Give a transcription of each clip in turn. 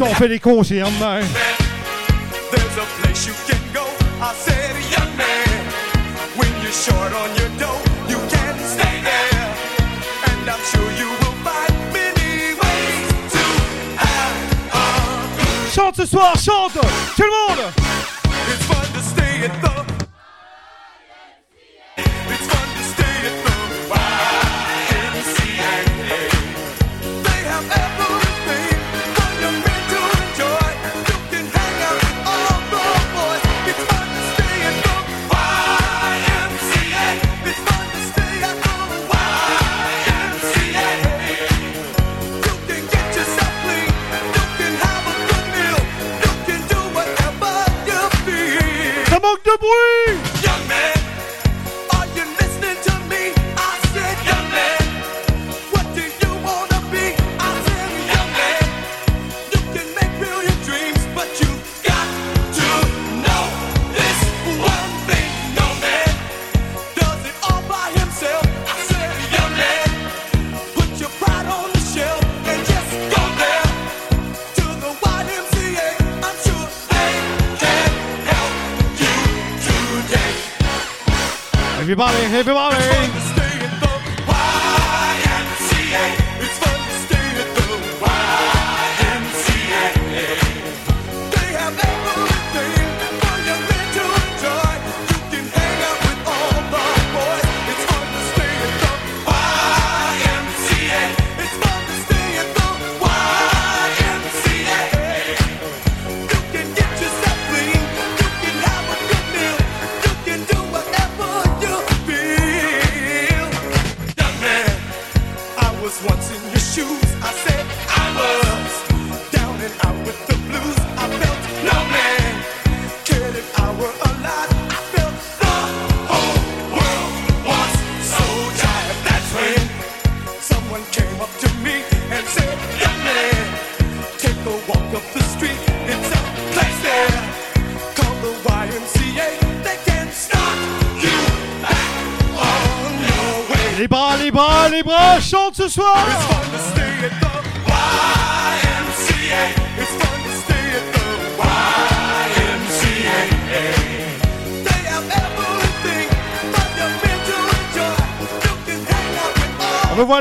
on fait des Chante ce soir, chante! Tout le monde!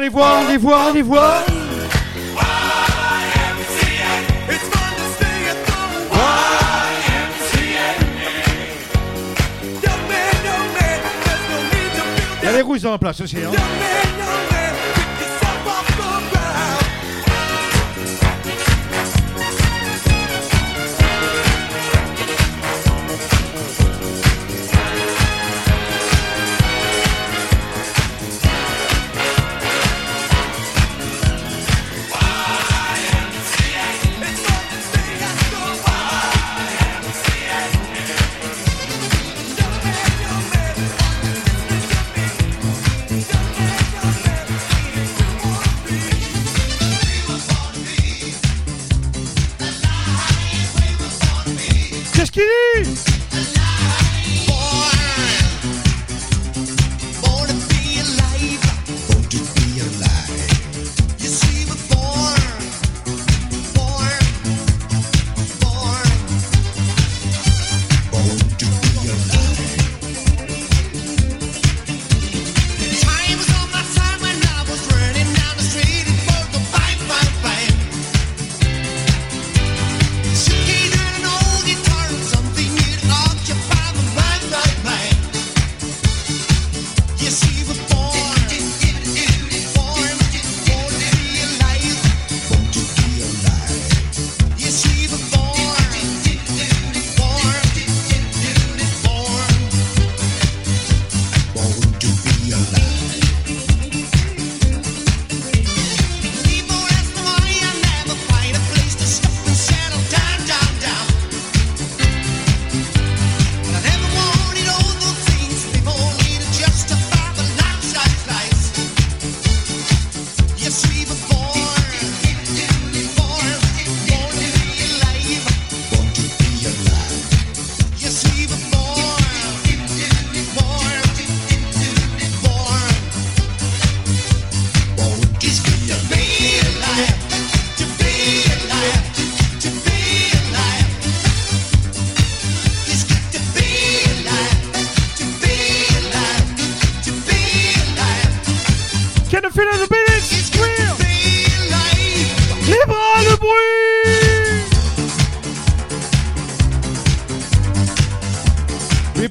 les voit, on les voit, on les voit. Il y a les rouges en place aussi. Hein.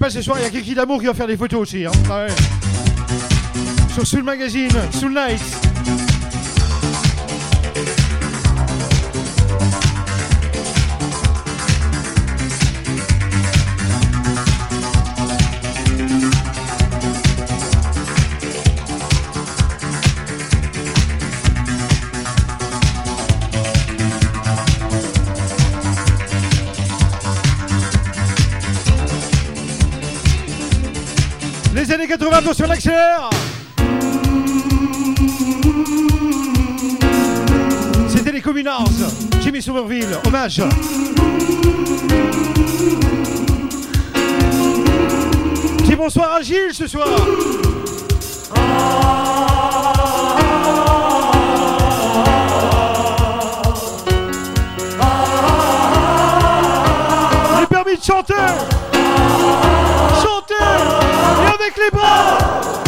pas ce soir, il y a Kiki d'amour qui va faire des photos aussi. Hein. Sur Soul Magazine, Soul Nights. 80, sur l'accélère C'était les Communards, Jimmy Somerville, hommage. Dis bonsoir à Gilles ce soir. Le permis de chanter avec les bras.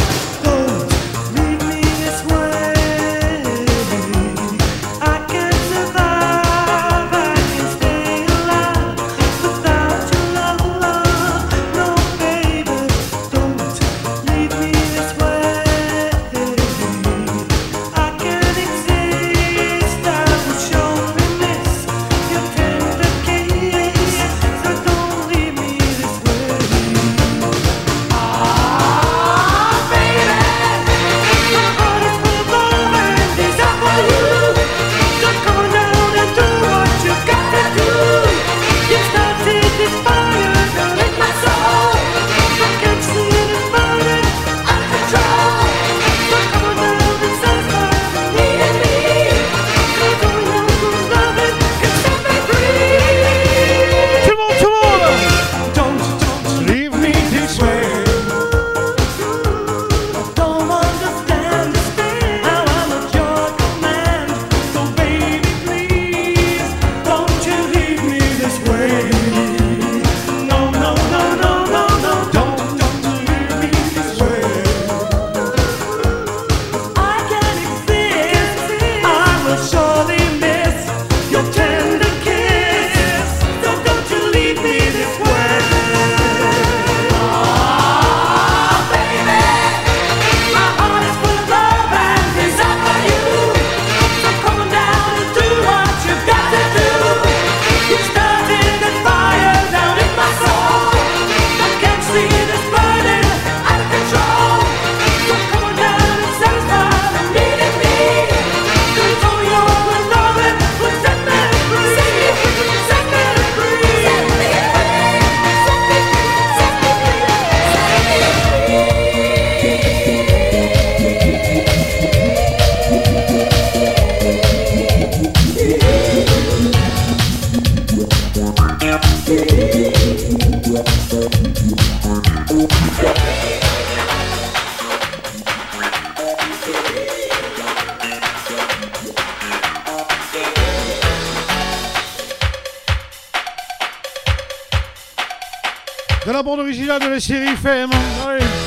de la bande originale de la série FM. Hein.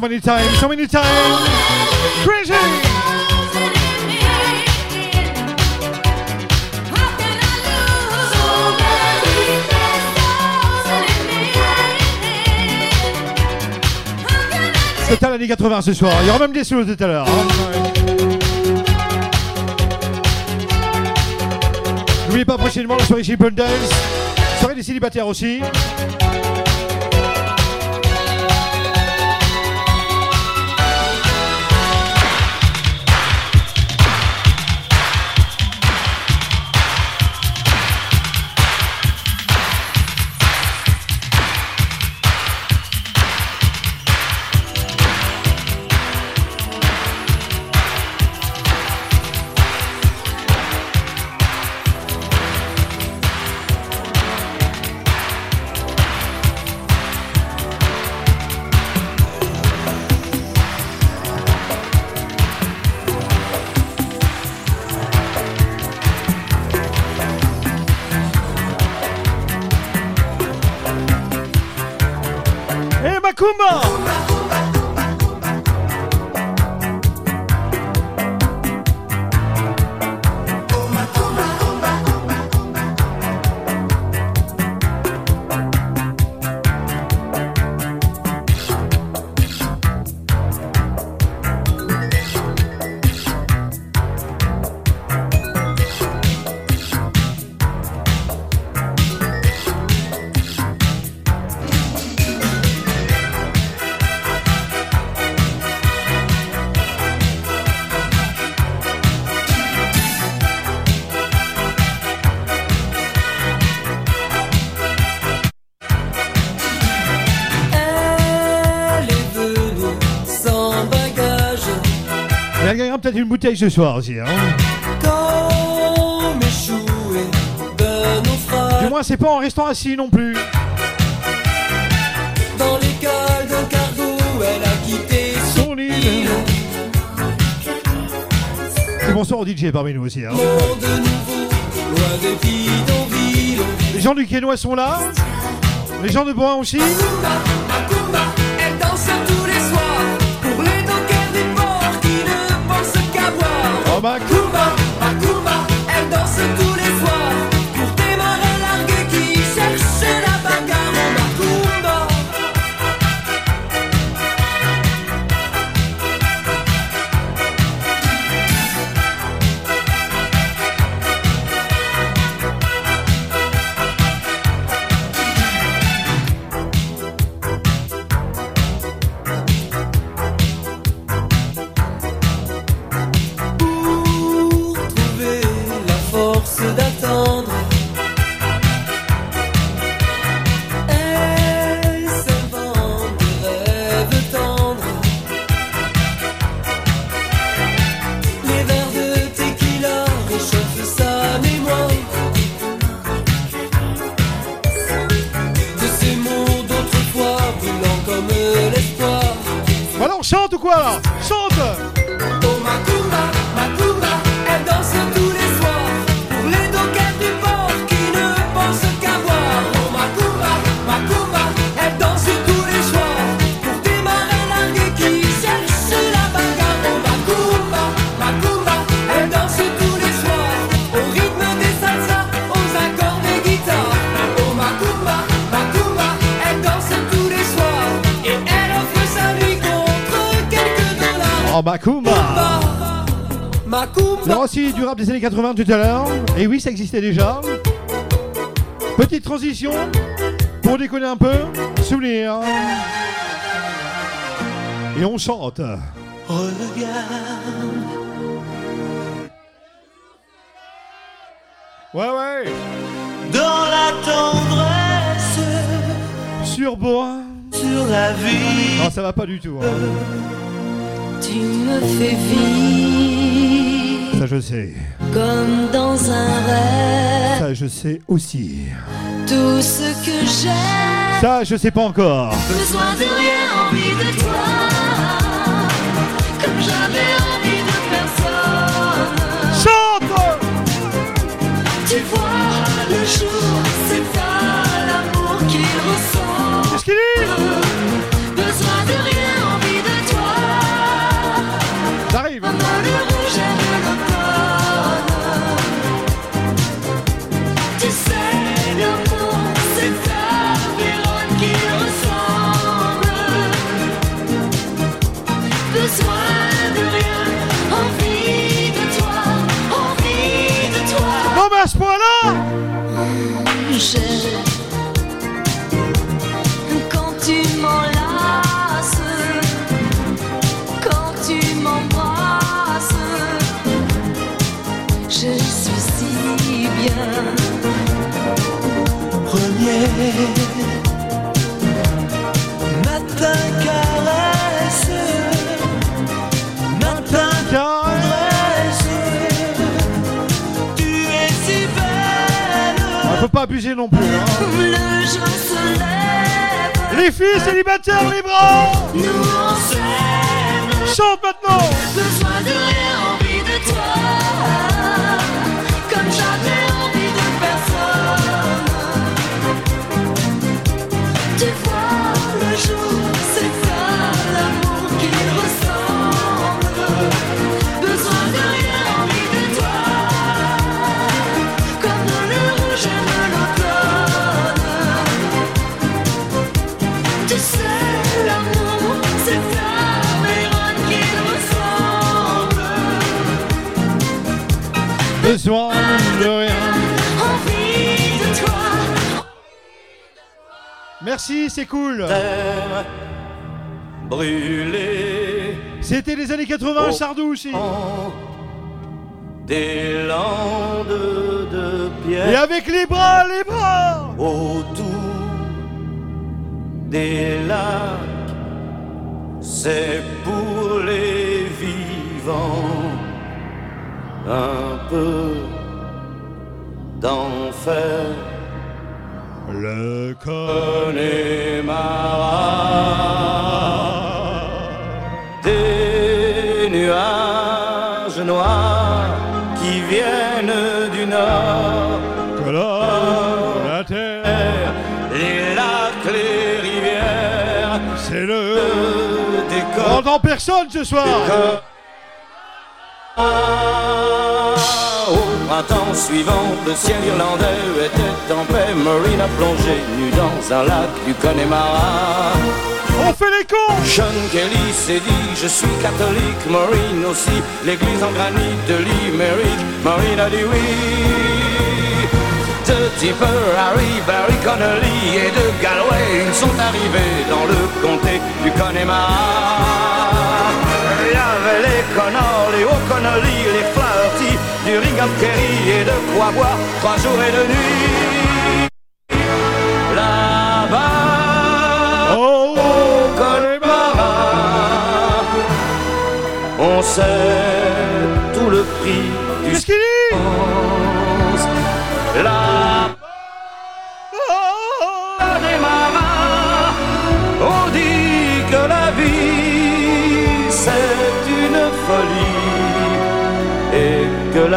Many times, many times. Crazy. Total années 80 ce soir. Il y aura même des solos tout à l'heure. N'oubliez pas prochainement la soirée chez Dance. Soirée des célibataires aussi. Une bouteille ce soir aussi. Hein. Du moins, c'est pas en restant assis non plus. dans les cales d'un cargo. Elle a quitté son île. Et bonsoir au DJ parmi nous aussi. Hein. Les gens du Quénois sont là. Les gens de Boin aussi. Oh, Mac- Macumba, Macumba, elle danse tous Voilà, on chante ou Macumba Macumba. Aura aussi du rap des années 80 tout à l'heure. Et oui, ça existait déjà. Petite transition pour déconner un peu. Souvenir. Et on chante. Ouais, ouais. Dans la tendresse, Sur bois. sur la vie. Non, ça va pas du tout. hein. Tu me fais vivre Ça, je sais. comme dans un rêve. Ça, je sais aussi. Tout ce que j'ai, Ça, je sais pas encore. besoin de rien, envie de toi. Toi. Non mais à ce point-là J'aime peut pas abuser non plus. hein. Les filles célibataires, les bras nous on s'aime. Chante maintenant Besoin de rien, Besoin de rien. Envie de toi. Merci, c'est cool. Brûlée C'était les années 80, Oh. Sardou aussi. des landes de Et pierre avec les bras, les bras autour des lacs. C'est pour les vivants un peu d'enfer. Le. Connemara, des nuages noirs qui viennent du nord, Colore, la terre, les lacs, les rivières, c'est le. le On décor. entend personne ce soir. Printemps suivant, le ciel irlandais était en paix. Marine a plongé nu dans un lac du Connemara. On fait les cons Sean Kelly s'est dit je suis catholique, Maureen aussi, l'église en granit de Limerick, Maureen a dit oui. De Tipper, Harry, Barry Connolly et de Galway, ils sont arrivés dans le comté du Connemara. Il y avait les Connors, les O'Connolly, les Flaherty, du Ringham Kerry et de quoi boire trois jours et deux nuits. Là-bas, Oh, au Connemara, on sait tout le prix du Qu'est-ce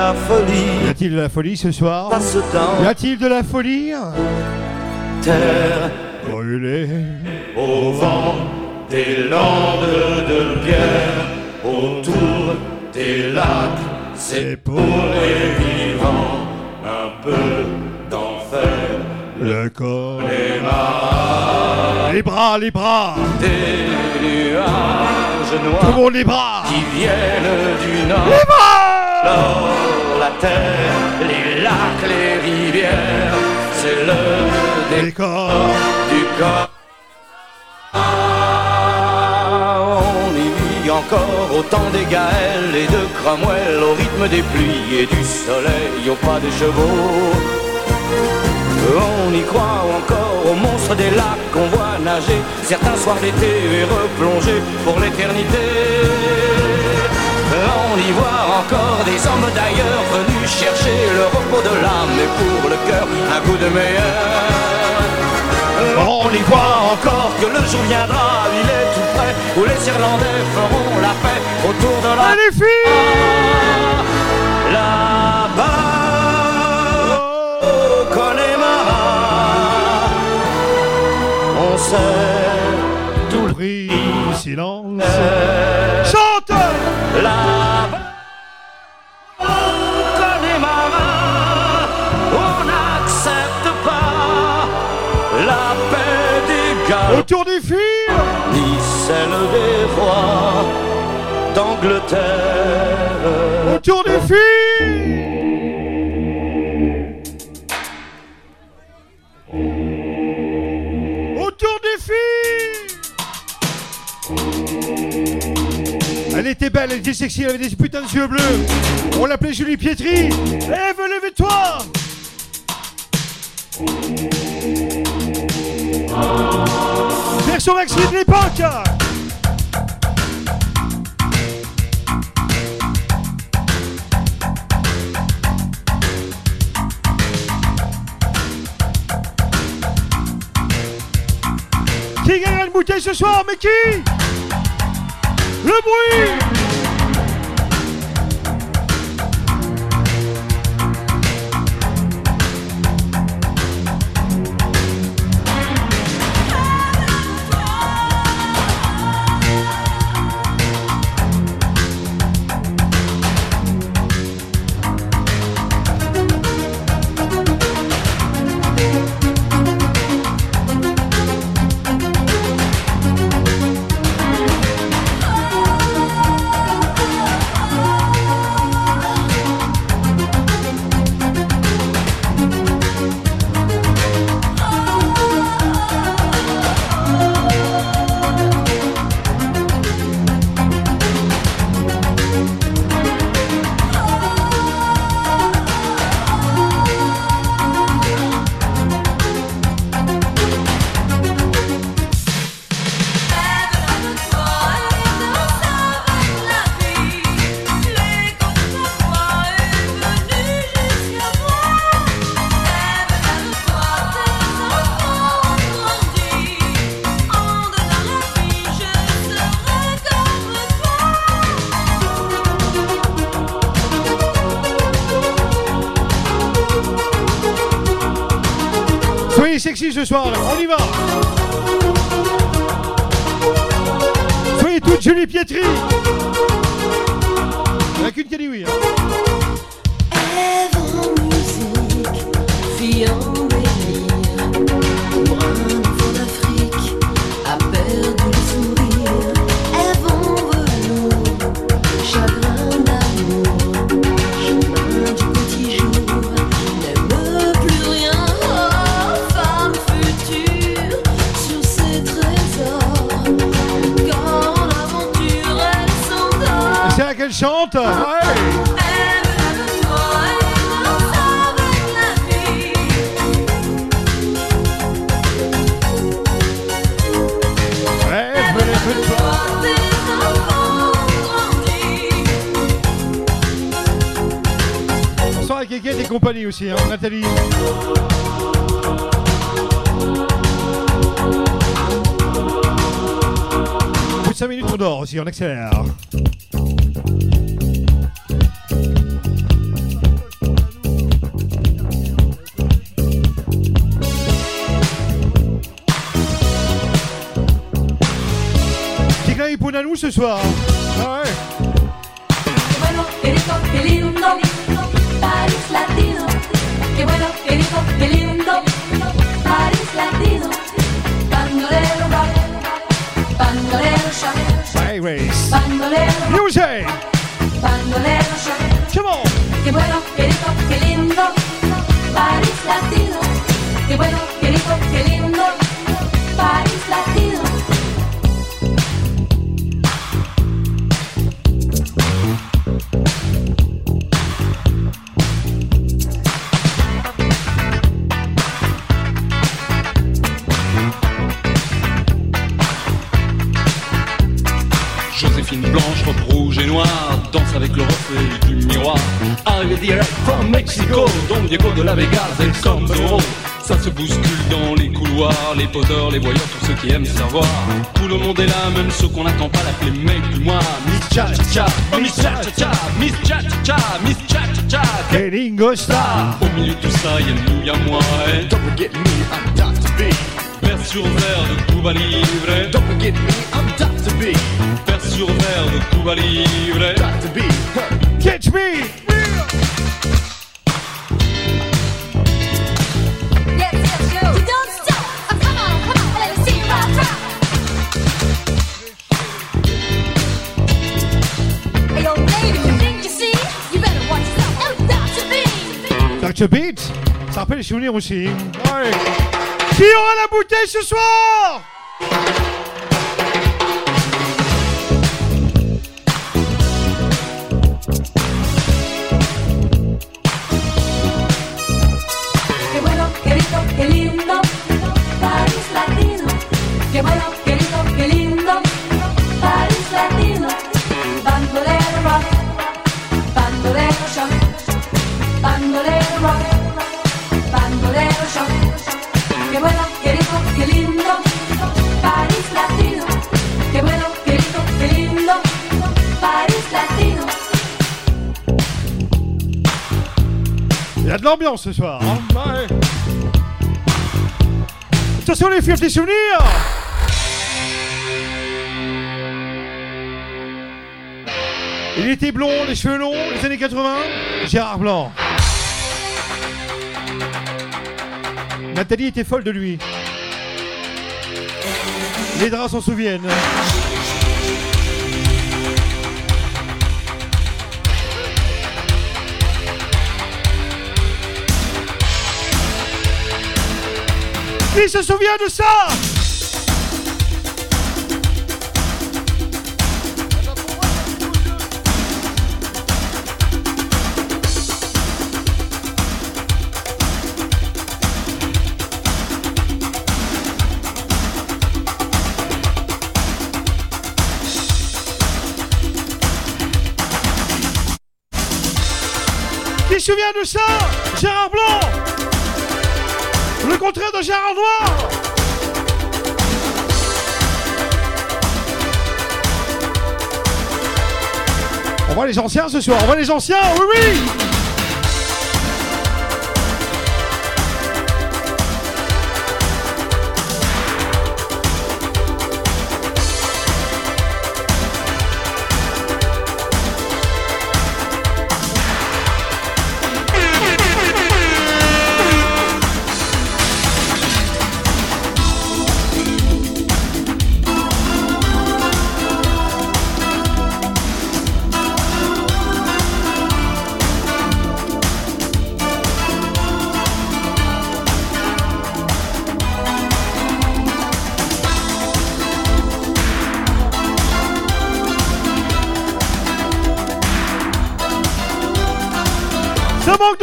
la Y folie a-t-il de la folie ce soir Y a-t-il de la folie terre. Brûlé. Au vent des landes de pierre, autour des lacs, c'est pour les vivants un peu d'enfer. Le corps. Les bras, les bras Des nuages Tout le noirs monde les bras qui viennent du nord. Les bras La terre, les lacs, les rivières, c'est le décor du corps. On y vit encore au temps des Gaëls et de Cromwell, au rythme des pluies et du soleil, au pas des chevaux. On y croit encore aux monstres des lacs qu'on voit nager certains soirs d'été et replonger pour l'éternité. On y voit encore des hommes d'ailleurs venus chercher le repos de l'âme et pour le cœur un coup de meilleur. On y voit encore que le jour viendra, il est tout près, où les Irlandais feront la paix autour de la... Les filles Là-bas, au Connemara, on sait tout le silence. Autour des filles ni celle des rois d'Angleterre. Autour des filles Autour des filles Elle était belle, elle était sexy, elle avait des putains de yeux bleus. On l'appelait Julie Pietri. Lève, lève-toi Version maxi de l'époque. Qui gagnera une bouteille ce soir Mais qui? Le bruit Ce soir, on y va. Soyez toutes Julie Pietri aussi, hein, Nathalie. Plus de 5 minutes, on dort aussi, on accélère. Petit clin d'œil pour Nanou ce soir. Blanche, robe rouge et noire, danse avec le reflet du miroir. Arrivé direct from Mexico, Don Diego de la Vegas, El Cambero. Ça se bouscule dans les couloirs, les poseurs, les voyeurs, tous ceux qui aiment savoir. Tout le monde est là, même ceux qu'on n'attend pas l'appeler mec du mois. Miss Cha Cha Cha, oh Miss Cha Cha Cha, Miss Cha Cha Cha, Miss Cha Cha Cha. Kelingo Star! Au milieu de tout ça, y'a nous, y'a moi. Et Don't forget me, I'm Dr. B. Vers sur verre de Cuba Libre. Don't forget me, I'm Dr. B. Sur verre de Cuba Libre. Dr. B, catch me! Dr. Beat, ça rappelle les souvenirs aussi. Ouais. Qui aura la bouteille ce soir Il y a de l'ambiance ce soir. hein. Attention les filles, des souvenirs Il était blond, les cheveux longs, les années 80, Gérard Blanc. Nathalie était folle de lui. Les draps s'en souviennent. Qui se souvient de ça se souvient de ça Gérard Blanc. Le contraire de Gérard Noir. On voit les anciens ce soir, on voit les anciens, oui oui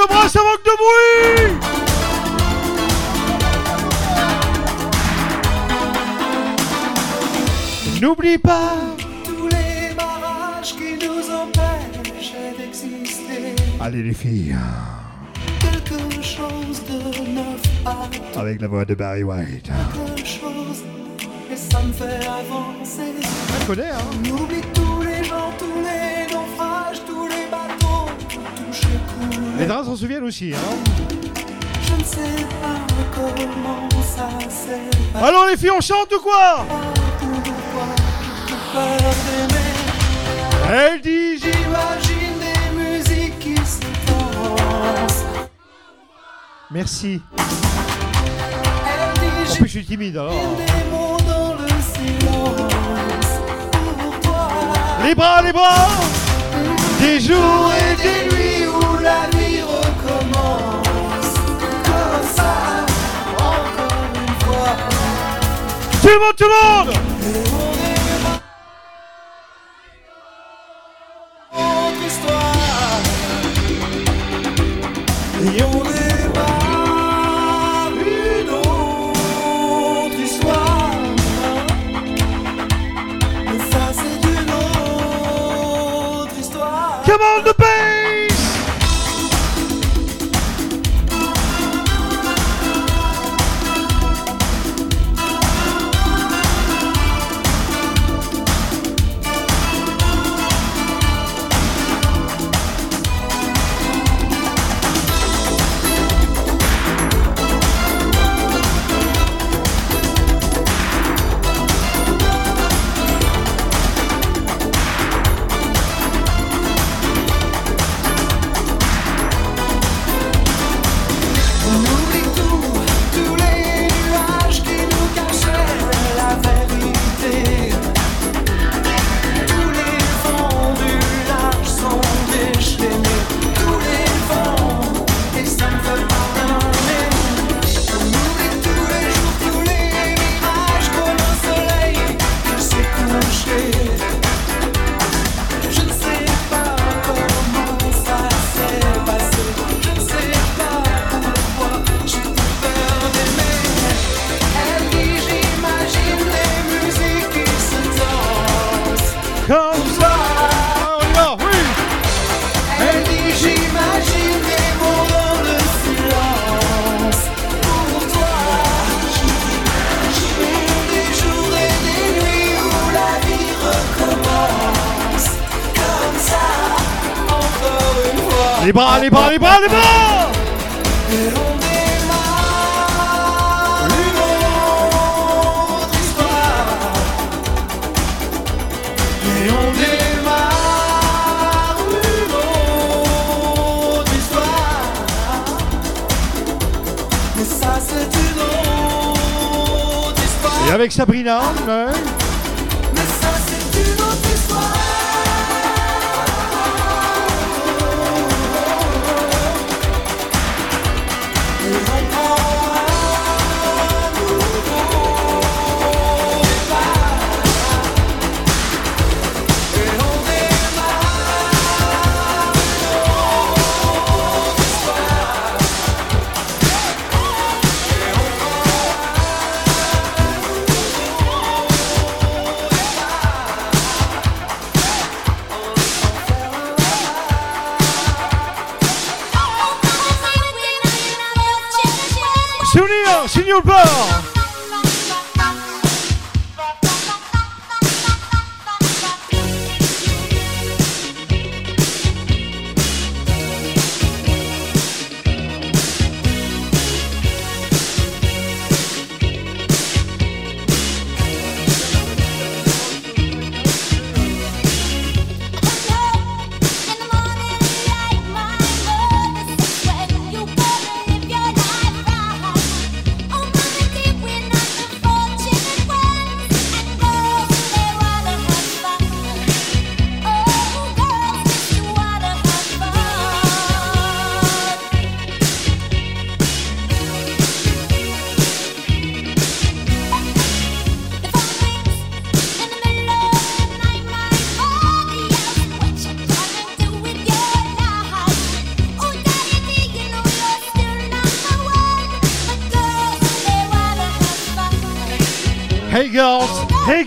Bras, ça manque de bruit N'oublie pas Tous les barrages qui nous empêchent d'exister. Allez les filles, Quelque chose de neuf à avec la voix de Barry White. quelque chose. Et ça me fait avancer. Je connais, hein N'oublie tous les gens, tous les naufrages, Les draps s'en souviennent aussi, hein Je ne sais pas comment ça s'est. Alors les filles, on chante ou quoi? Elle dit J'imagine des musiques qui se dansent. Merci. Elle dit En plus, je suis timide, alors. Les bras, les bras Des jours et des nuits nuit où la vie Tout le monde, tout le monde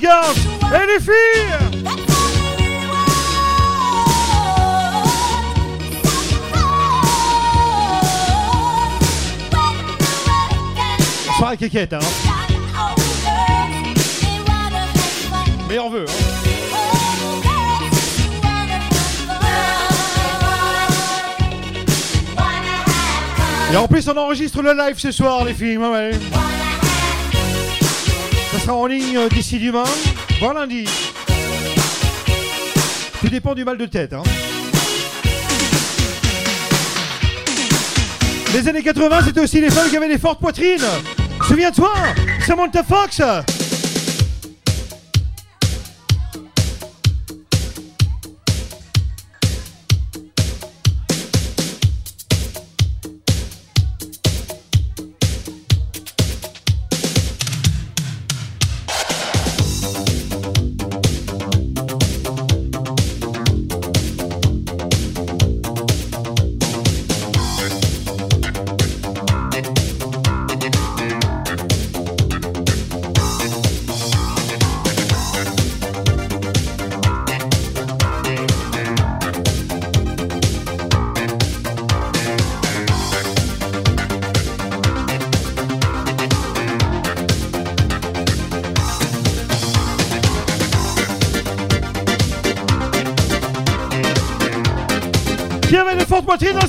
et les filles. Soirée kékette, hein. Mais on veut, hein. Et en plus, on enregistre le live ce soir, les filles, ouais, ouais. En ligne d'ici demain, voire lundi. Tout dépend du mal de tête, hein. Les années 80, c'était aussi les femmes qui avaient des fortes poitrines. Souviens-toi, Samantha Fox.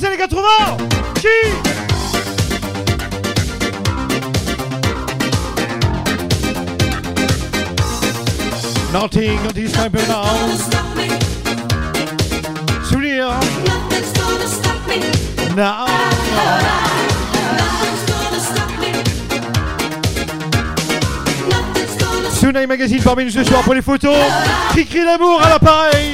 Les années 80 Qui Nothing on this time now. Now. Magazine parmi nous ce soir pour les photos. Qui crie l'amour à l'appareil.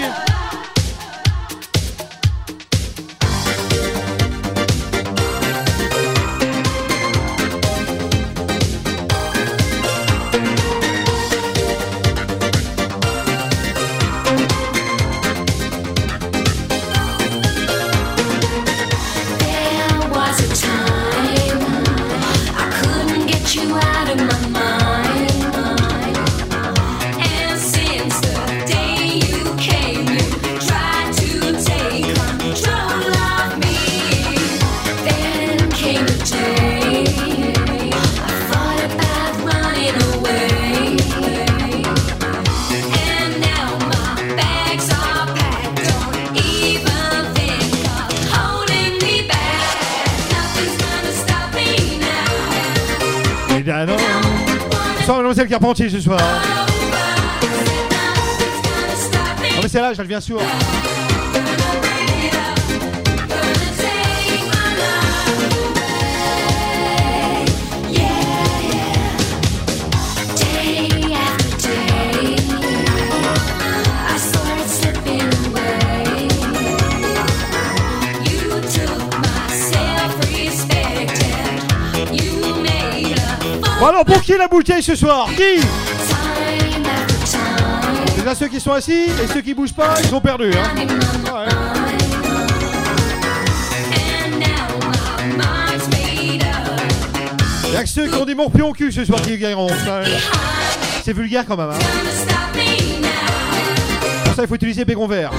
Là, je deviens sourd. Bon alors, pour qui la bouteille ce soir? Qui? Déjà ceux qui sont assis et ceux qui bougent pas, ils sont perdus. Hein. Ouais. Il y a que ceux qui ont des morpions au cul ce soir qui gagneront. Ouais. C'est vulgaire quand même. Hein. Pour ça, il faut utiliser bégon vert.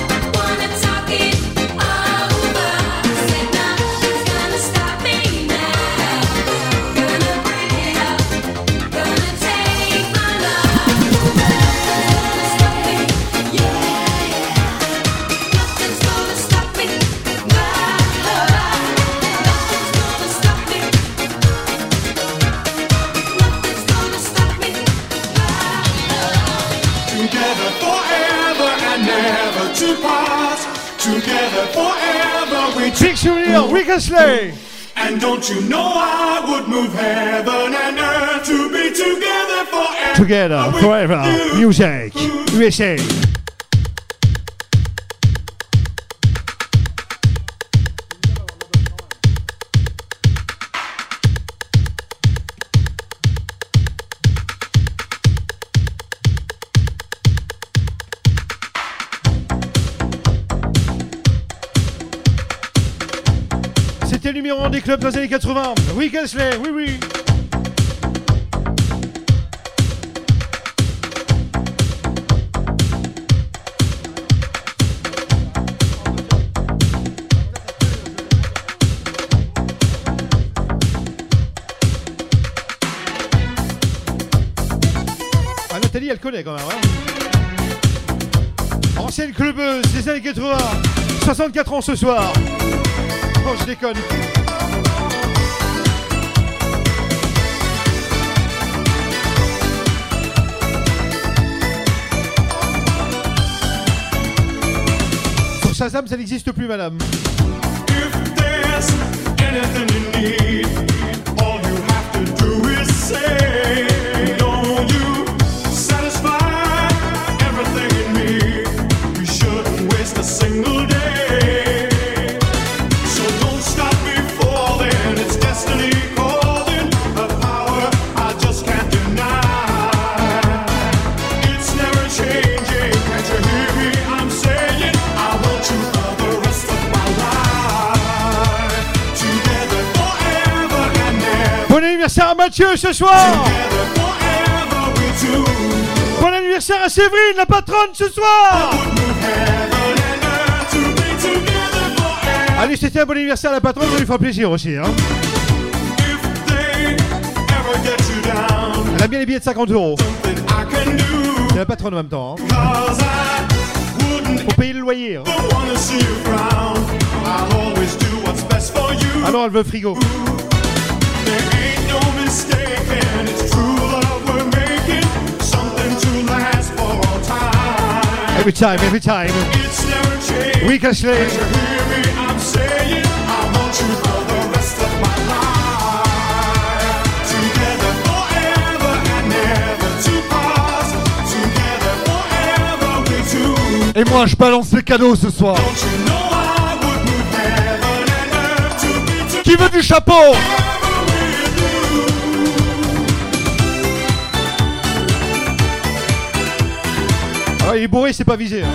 Slay. And don't you know I would move heaven and earth to be together forever. Together, forever, music, USA. Numéro 1 des clubs dans les années 80. Weekend Slay, oui, oui. Ah, Nathalie, elle connaît quand même. Hein Ancienne clubeuse des années 80. 64 ans ce soir. Oh, je déconne. Shazam, ça n'existe plus, madame. Mathieu ce soir. Bon anniversaire à Séverine, la patronne ce soir. Allez, c'était un bon anniversaire à la patronne, ça lui fera plaisir aussi. Hein. Elle a bien les billets de 50 euros. C'est la patronne en même temps. Hein. Pour payer le loyer. hein. you. Ah elle veut frigo. Every time, every time. It's never changed. Oui, Cashley. Can't you hear me? I'm saying I want you for the rest of my life. Together forever and never to part. Together forever we two. Et moi, je balance les cadeaux ce soir. Don't you know I would move heaven and earth to be together Qui veut du chapeau? Ah, Il est bourré, c'est pas visé. hein.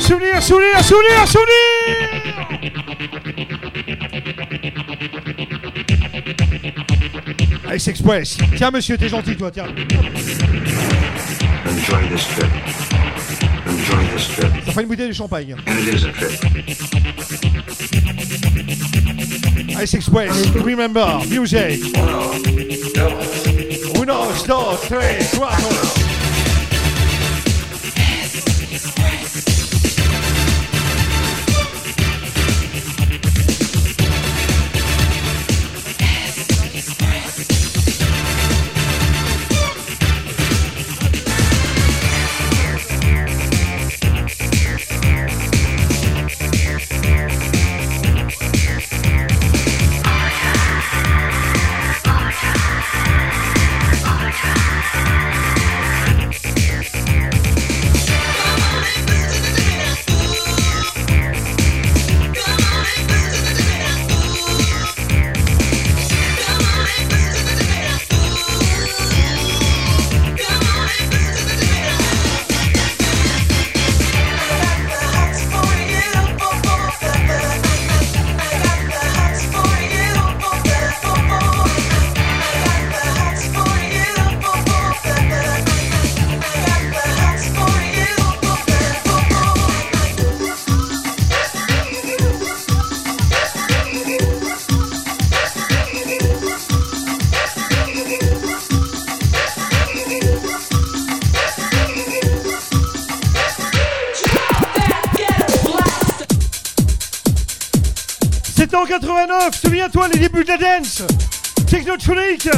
Souvenir, souvenir, souvenir Ice Express. Tiens, monsieur, t'es gentil, toi, tiens. Enjoy this trip. Enjoy this trip. Ça fait une bouteille de champagne. And it is a trip. Ice Express, remember, music. Uno, dos, tres, cuatro. 89. Souviens-toi les débuts de la dance. Technotronic.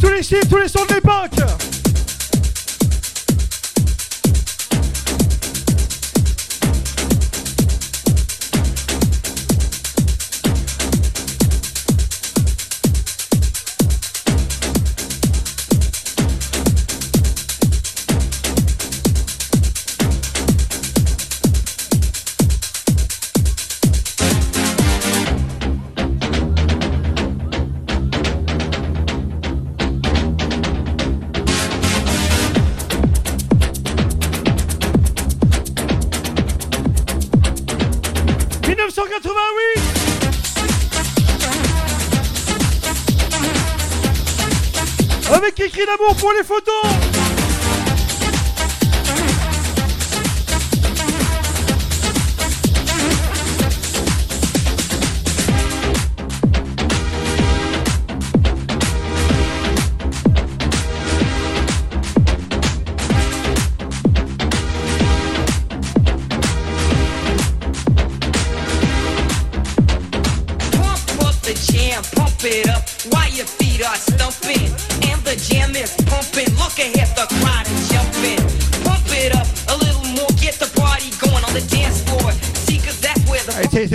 Tous les chiffres, tous les sons de l'époque. « pour les photos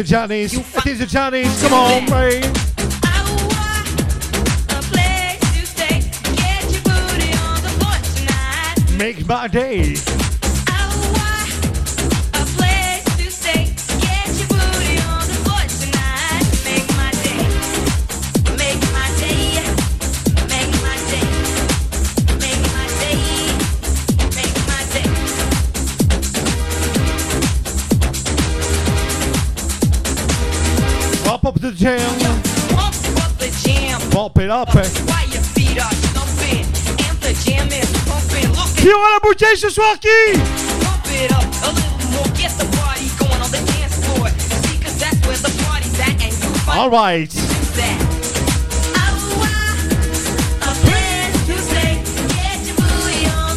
Johnnies, it is the Johnnies, come on, Ray. Make my day.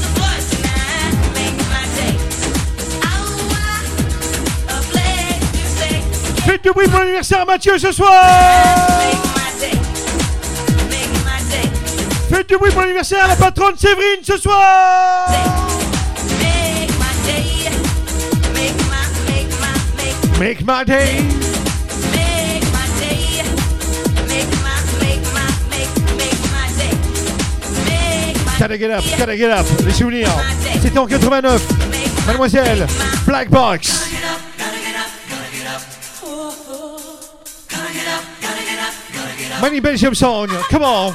The floor tonight. Make my day. A place to stay. Faites du bruit pour l'anniversaire à Mathieu ce soir Faites du bruit pour l'anniversaire à la patronne Séverine ce soir. Make my day. Make my, make my, make Make my day. Make my day. Make my, make my, make, make my day. Make my Gotta get up, gotta get up. Les souvenirs. C'était en 89 Mademoiselle Black Box. Money Belgium song, come on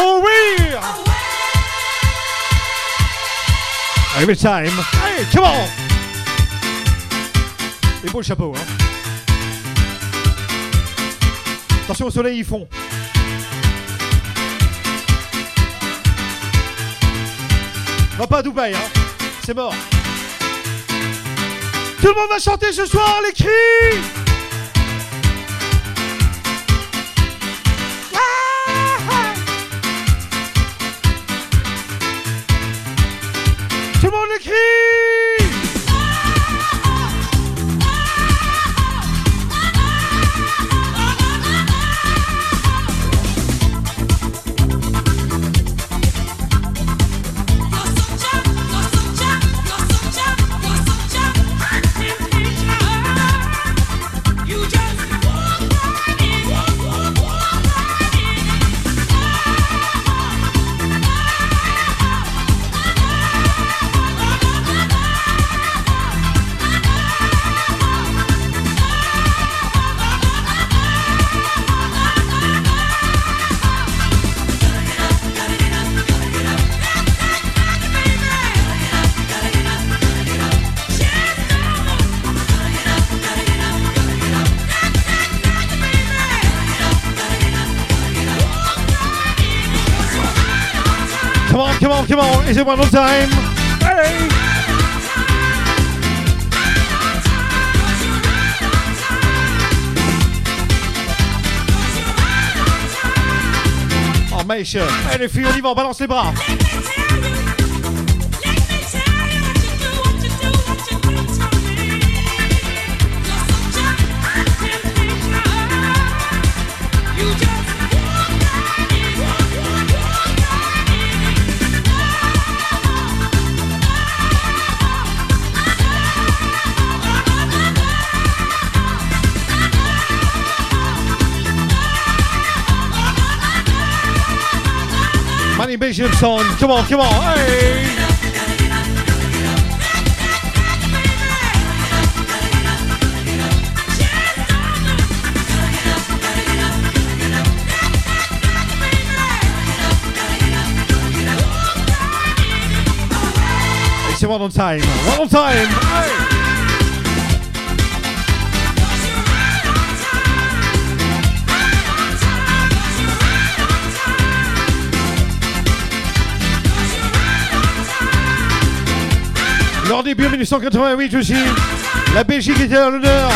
Oh oui Every time Hey, come on Et beau le chapeau, hein Attention au soleil, ils font. On va pas à Dubaï, hein. C'est mort. Tout le monde va chanter ce soir les cris it one more time? Hey! Oh Maïch. Allez les filles, on y va, on balance les bras. Benjamin song. Come on, come on. Hey. One on time. One on time. Hey. Des début en 1988 aussi, la Belgique était à l'honneur.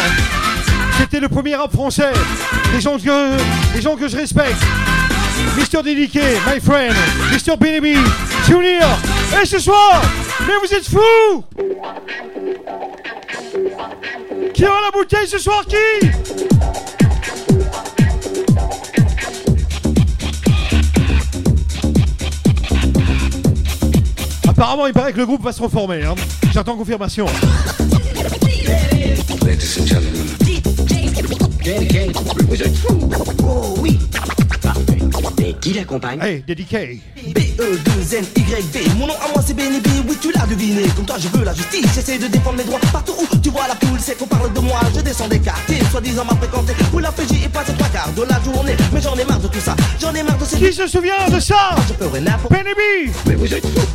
C'était le premier rap français. Des gens que, des gens que je respecte. Mister Dédiqué, my friend, Mister Benemy, Junior. Et ce soir, mais vous êtes fous Qui aura la bouteille ce soir Qui? Apparemment, il paraît que le groupe va se reformer. hein. J'attends confirmation. Ladies and gentlemen, Oh oui Parfait. Et qui l'accompagne Hey, Dédiqué. B-E-2-N-Y-B Mon nom à moi c'est Benny B, oui tu l'as deviné. Comme toi je veux la justice, j'essaie de défendre mes droits Partout où tu vois la poule, c'est qu'on parle de moi. Je descends des quartiers, soi-disant m'a fréquenté. Où la PJ est passée trois quarts de la journée. Mais j'en ai marre de tout ça, j'en ai marre de ces Qui se souvient de ça? Je ferai n'importe Benny B. Mais vous êtes fous.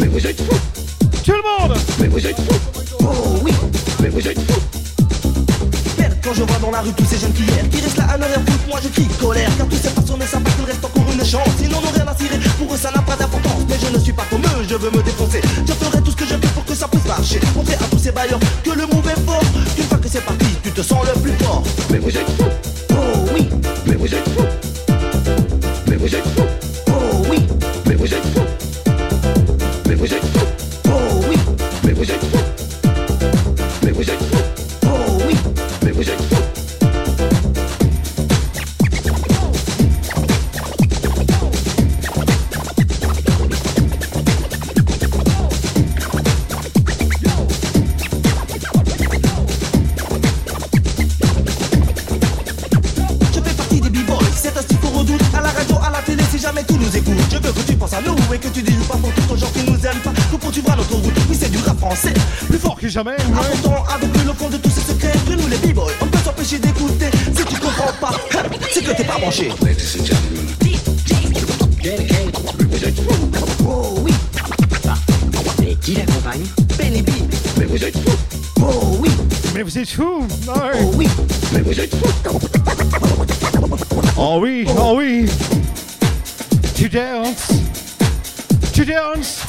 Mais vous êtes fous. Tout le monde Mais vous êtes fous. Oh oui Mais vous êtes fous. Merde, quand je vois dans la rue tous ces jeunes qui errent Qui restent là à ne rien foutre, moi je crie colère Car tous ces façons ne savent pas qu'il reste encore une chance Sinon n'ont rien à cirer, pour eux ça n'a pas d'importance Mais je ne suis pas comme eux, je veux me défoncer Je ferai tout ce que je peux pour que ça puisse marcher Montrer à tous ces bailleurs que le move est fort Qu'une fois que c'est parti, tu te sens le plus fort Mais vous êtes fous. Oh oui, Mais vous êtes fous. Mais vous êtes fous. oh oui, Mais vous êtes fous. Mais vous êtes fous. Oh oui, Mais branché Ladies and gentlemen, mais vous êtes fous. Oh oui, Et qui l'accompagne Benny B Mais vous êtes fous. Oh oui, Mais vous êtes fous oh oui Mais vous êtes fous. Oh oui, oh oui. Tu dances. Tu dances.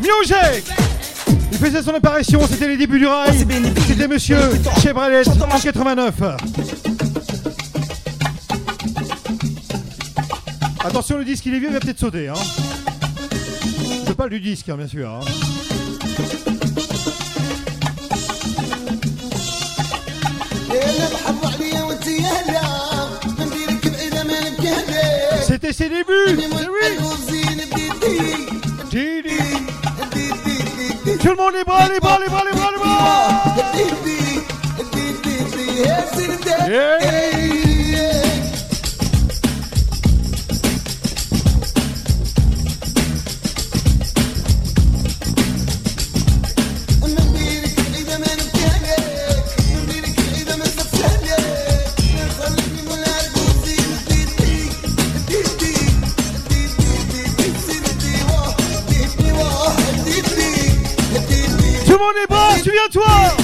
Music Il faisait son apparition, c'était les débuts du rail. B. C'était monsieur Chevrolet en 89. Attention, le disque il est vieux, il va peut-être sauter. Hein. Je parle du disque, hein, bien sûr. hein. C'était ses débuts. Tout le monde les bras, les bras, les bras, les bras, les bras. Le monde les bras, souviens-toi.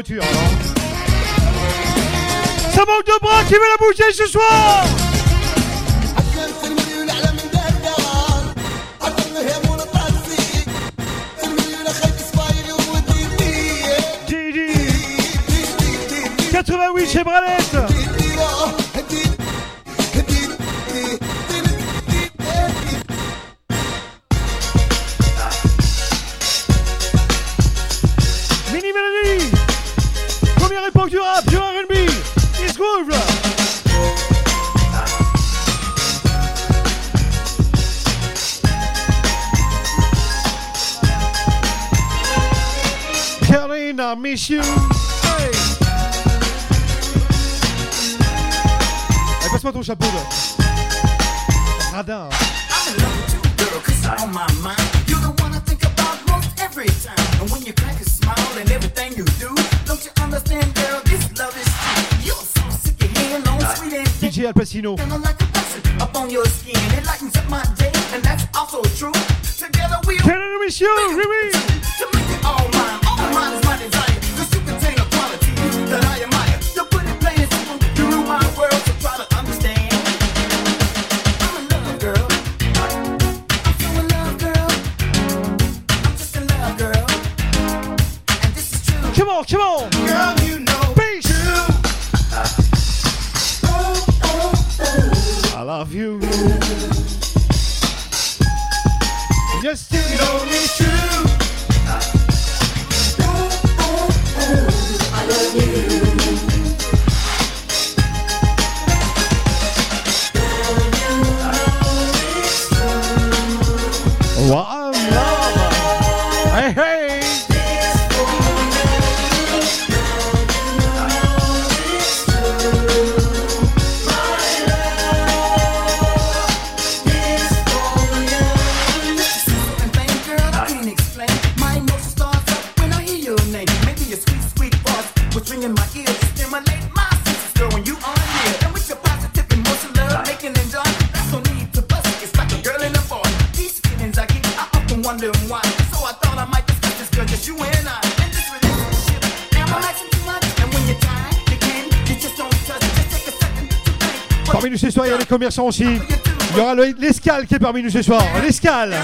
voiture alors. Ça manque de bras qui veut la bouger ce soir Didi 88 chez Bralette Valentino. Turn it with you, commerçants aussi. Il y aura l'escale qui est parmi nous ce soir. L'escale.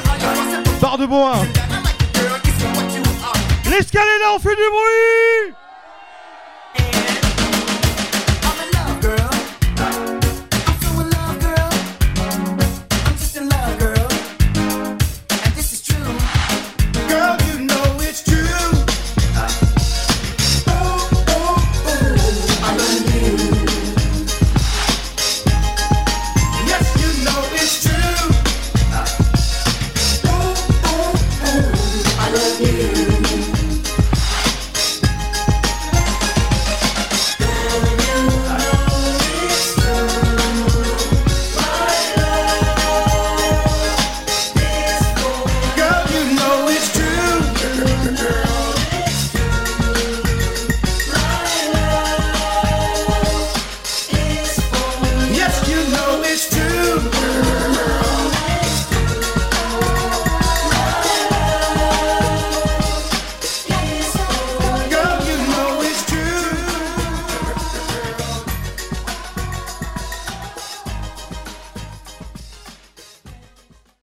Barre de Bois. L'escale est là, on fait du bruit